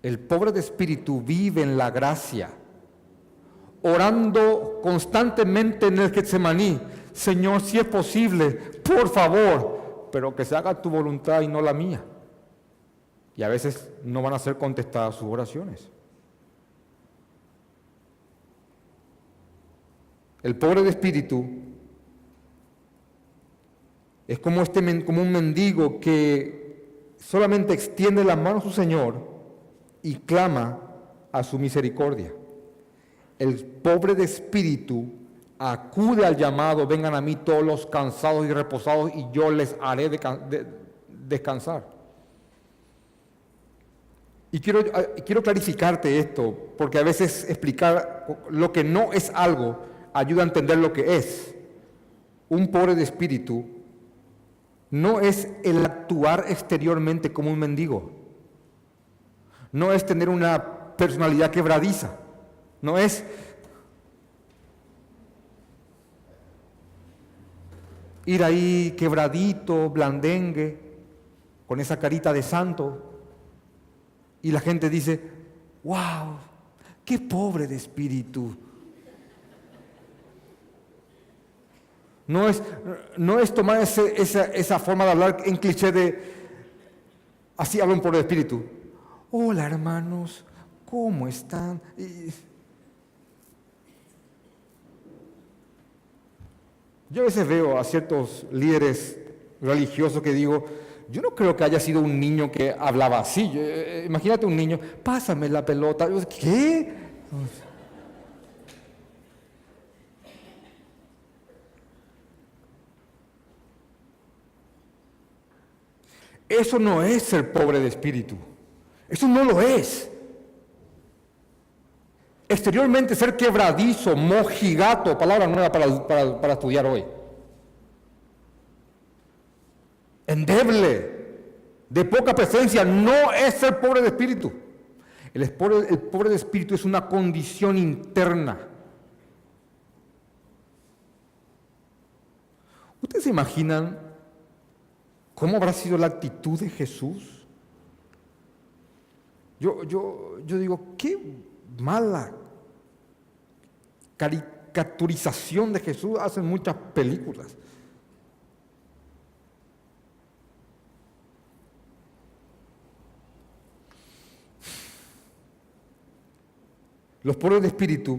El pobre de espíritu vive en la gracia, orando constantemente en el Getsemaní. Señor, si es posible, por favor, pero que se haga tu voluntad y no la mía. Y a veces no van a ser contestadas sus oraciones. El pobre de espíritu es como, este, un mendigo que solamente extiende la mano a su Señor y clama a su misericordia. El pobre de espíritu acude al llamado, vengan a mí todos los cansados y reposados y yo les haré descansar. Y quiero, quiero clarificarte esto, porque a veces explicar lo que no es algo ayuda a entender lo que es. Un pobre de espíritu no es el actuar exteriormente como un mendigo no es tener una personalidad quebradiza, no es ir ahí quebradito, blandengue, con esa carita de santo, y la gente dice, wow, qué pobre de espíritu. No es, no es tomar esa, esa, forma de hablar en cliché de, así habla un pobre de espíritu. Hola hermanos, ¿cómo están? Yo a veces veo a ciertos líderes religiosos que digo, yo no creo que haya sido un niño que hablaba así. Eh, imagínate un niño, pásame la pelota. ¿Qué? Eso no es ser pobre de espíritu. Eso no lo es. Exteriormente ser quebradizo, mojigato, palabra nueva para, para estudiar hoy. Endeble, de poca presencia, no es ser pobre de espíritu. El pobre, el pobre de espíritu es una condición interna. ¿Ustedes se imaginan cómo habrá sido la actitud de Jesús? Yo, yo, yo digo, qué mala caricaturización de Jesús hacen muchas películas. Los pobres de espíritu,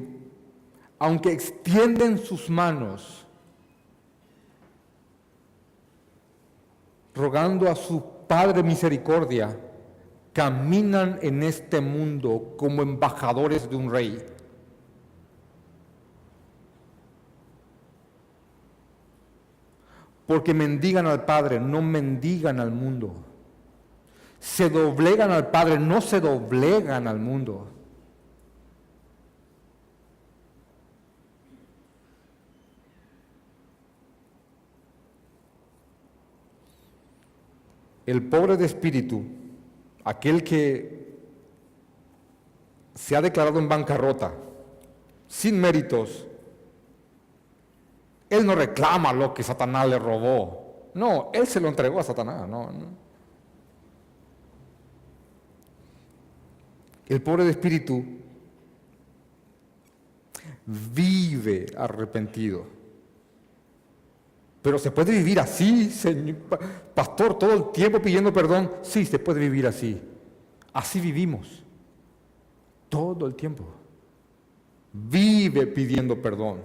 aunque extienden sus manos, rogando a su Padre misericordia, caminan en este mundo como embajadores de un rey. Porque mendigan al Padre, no mendigan al mundo. Se doblegan al Padre, no se doblegan al mundo. El pobre de espíritu aquel que se ha declarado en bancarrota, sin méritos, él no reclama lo que Satanás le robó. No, él se lo entregó a Satanás. El pobre de espíritu vive arrepentido. Pero se puede vivir así, señor, pastor, todo el tiempo pidiendo perdón. Sí, se puede vivir así. Así vivimos. Todo el tiempo. Vive pidiendo perdón.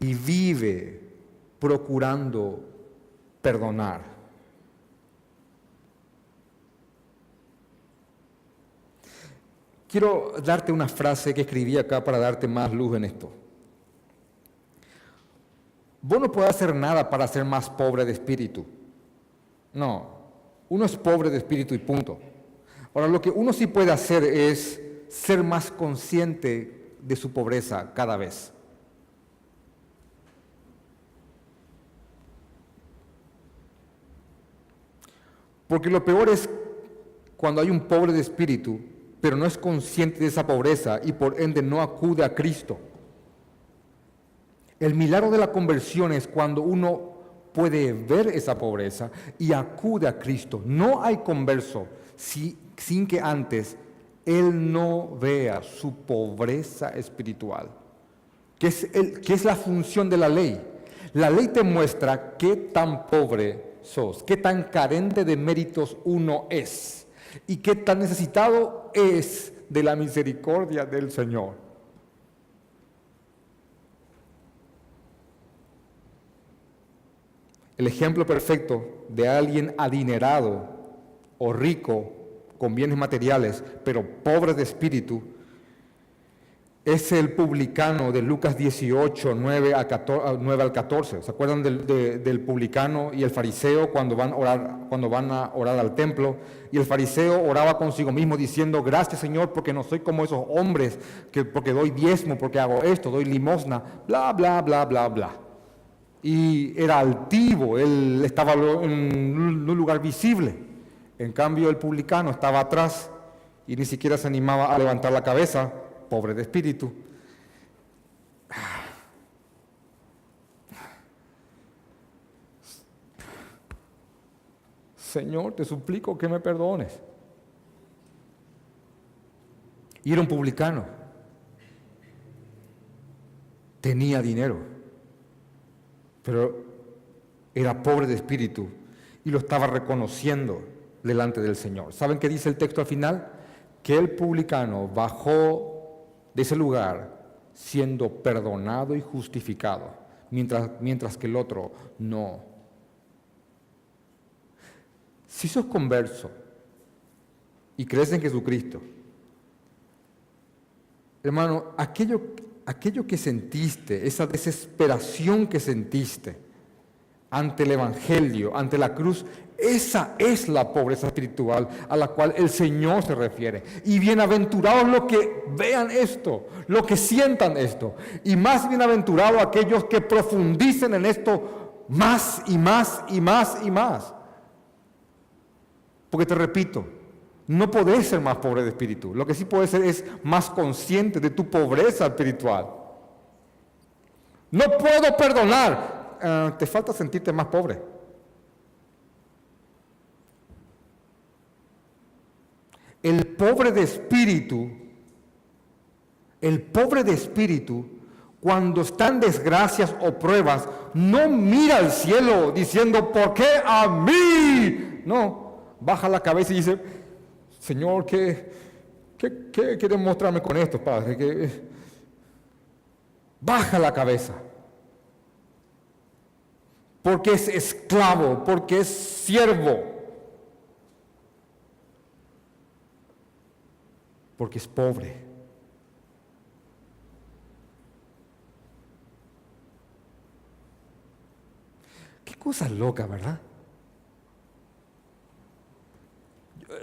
Y vive procurando perdonar. Quiero darte una frase que escribí acá para darte más luz en esto. Vos no puedes hacer nada para ser más pobre de espíritu. No, uno es pobre de espíritu y punto. Ahora, lo que uno sí puede hacer es ser más consciente de su pobreza cada vez. Porque lo peor es cuando hay un pobre de espíritu pero no es consciente de esa pobreza y por ende no acude a Cristo. El milagro de la conversión es cuando uno puede ver esa pobreza y acude a Cristo. No hay converso sin que antes él no vea su pobreza espiritual, que es, que es la función de la ley. La ley te muestra qué tan pobre sos, qué tan carente de méritos uno es y qué tan necesitado es de la misericordia del Señor. El ejemplo perfecto de alguien adinerado o rico con bienes materiales, pero pobre de espíritu, es el publicano de Lucas 18, 9, a 14, al 14. ¿Se acuerdan del, publicano y el fariseo cuando van, a orar, cuando van a orar al templo? Y el fariseo oraba consigo mismo diciendo, gracias Señor porque no soy como esos hombres, que, porque doy diezmo, porque hago esto, doy limosna, bla, bla, bla, bla, bla. Y era altivo, él estaba en un lugar visible. En cambio el publicano estaba atrás y ni siquiera se animaba a levantar la cabeza pobre de espíritu. Señor, te suplico que me perdones. Y era un publicano. Tenía dinero, pero era pobre de espíritu y lo estaba reconociendo delante del Señor. ¿Saben qué dice el texto al final? Que el publicano bajó de ese lugar siendo perdonado y justificado, mientras, mientras que el otro no. Si sos converso y crees en Jesucristo, hermano, aquello, aquello que sentiste, esa desesperación que sentiste ante el Evangelio, ante la cruz, esa es la pobreza espiritual a la cual el Señor se refiere. Y bienaventurados los que vean esto, los que sientan esto. Y más bienaventurados aquellos que profundicen en esto más y más y más y más. Porque te repito, no podés ser más pobre de espíritu. Lo que sí puedes ser es más consciente de tu pobreza espiritual. No puedo perdonar. Ah, te falta sentirte más pobre. El pobre de espíritu, el pobre de espíritu, cuando están desgracias o pruebas, no mira al cielo diciendo, ¿por qué a mí? No, baja la cabeza y dice, Señor, ¿qué, qué, qué quiere mostrarme con esto, Padre? Baja la cabeza. Porque es esclavo, porque es siervo. Porque es pobre. Qué cosa loca, ¿verdad?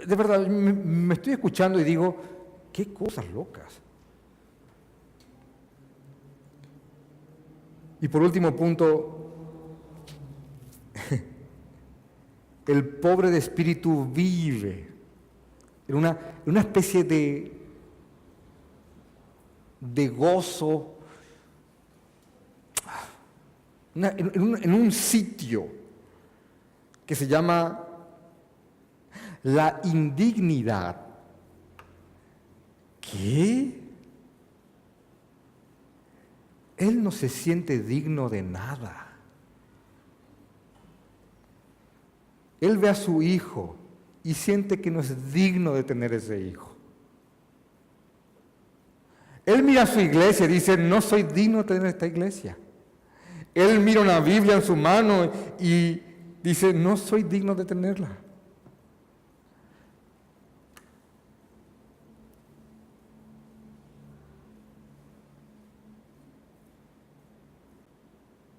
De verdad, me, estoy escuchando y digo, qué cosas locas. Y por último punto, el pobre de espíritu vive en una, una especie de, de gozo, en, un, sitio que se llama la indignidad. ¿Qué? Él no se siente digno de nada. Él ve a su hijo y siente que no es digno de tener ese hijo. Él mira a su iglesia y dice, no soy digno de tener esta iglesia. Él mira una Biblia en su mano y dice, no soy digno de tenerla.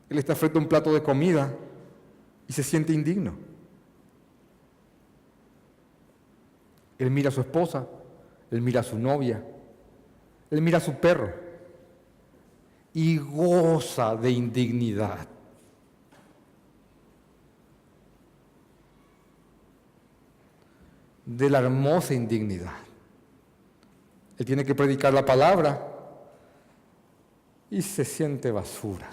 Él está frente a un plato de comida y se siente indigno. Él mira a su esposa, él mira a su novia, él mira a su perro y goza de indignidad. De la hermosa indignidad. Él tiene que predicar la palabra y se siente basura.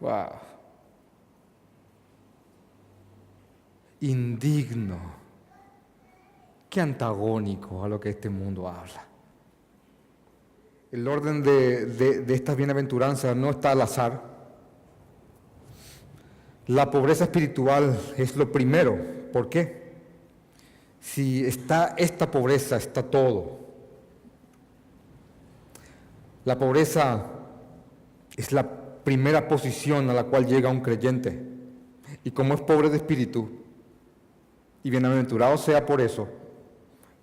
Wow. Indigno. Qué antagónico a lo que este mundo habla. El orden de, de estas bienaventuranzas no está al azar. La pobreza espiritual es lo primero. ¿Por qué? Si está esta pobreza, está todo. La pobreza es la primera posición a la cual llega un creyente. Y como es pobre de espíritu, y bienaventurado sea por eso,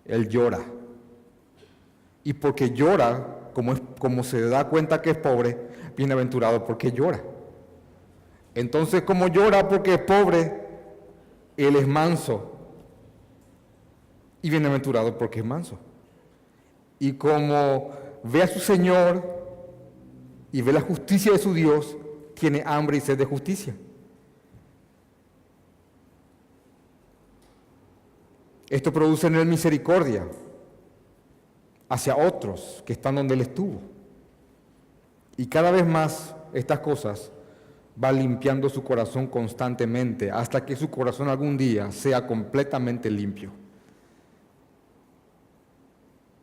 él llora. Y porque llora, como, es, como se da cuenta que es pobre, bienaventurado porque llora. Entonces, como llora porque es pobre, él es manso. Y bienaventurado porque es manso. Y como ve a su Señor y ve la justicia de su Dios, tiene hambre y sed de justicia. Esto produce en él misericordia hacia otros que están donde él estuvo. Y cada vez más estas cosas van limpiando su corazón constantemente hasta que su corazón algún día sea completamente limpio.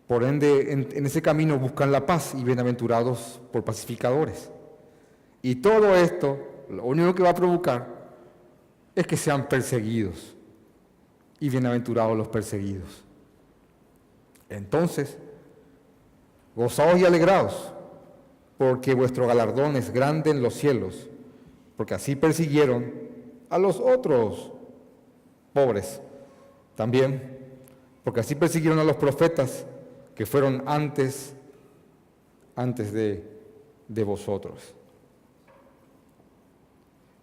Por ende, en, ese camino buscan la paz y bienaventurados por pacificadores. Y todo esto, lo único que va a provocar es que sean perseguidos y bienaventurados los perseguidos. Entonces, gozaos y alegraos, porque vuestro galardón es grande en los cielos, porque así persiguieron a los otros pobres también, porque así persiguieron a los profetas que fueron antes, antes de, de vosotros.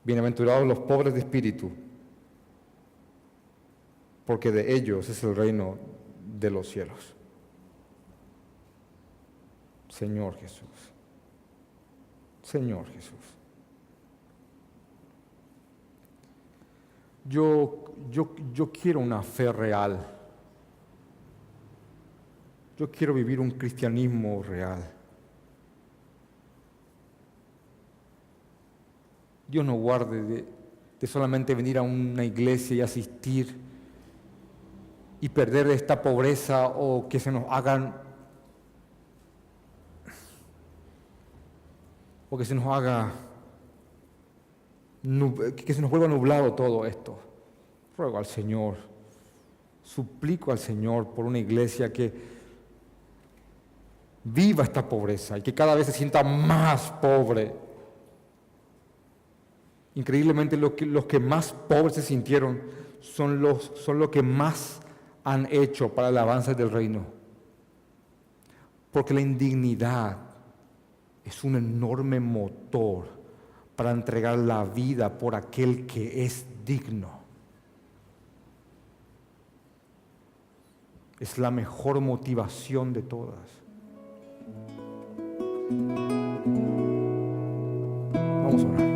Bienaventurados los pobres de espíritu, porque de ellos es el reino de los cielos. Señor Jesús, Señor Jesús. Yo, yo, yo quiero una fe real yo quiero vivir un cristianismo real. Dios no guarde de, solamente venir a una iglesia y asistir y perder esta pobreza o que se nos hagan o que se nos haga que se nos vuelva nublado todo esto. Ruego al Señor, suplico al Señor por una iglesia que viva esta pobreza y que cada vez se sienta más pobre. Increíblemente los que, los que más pobres se sintieron son los, son los que más han hecho para el avance del reino. Porque la indignidad es un enorme motor para entregar la vida por aquel que es digno. Es la mejor motivación de todas. Vamos a orar.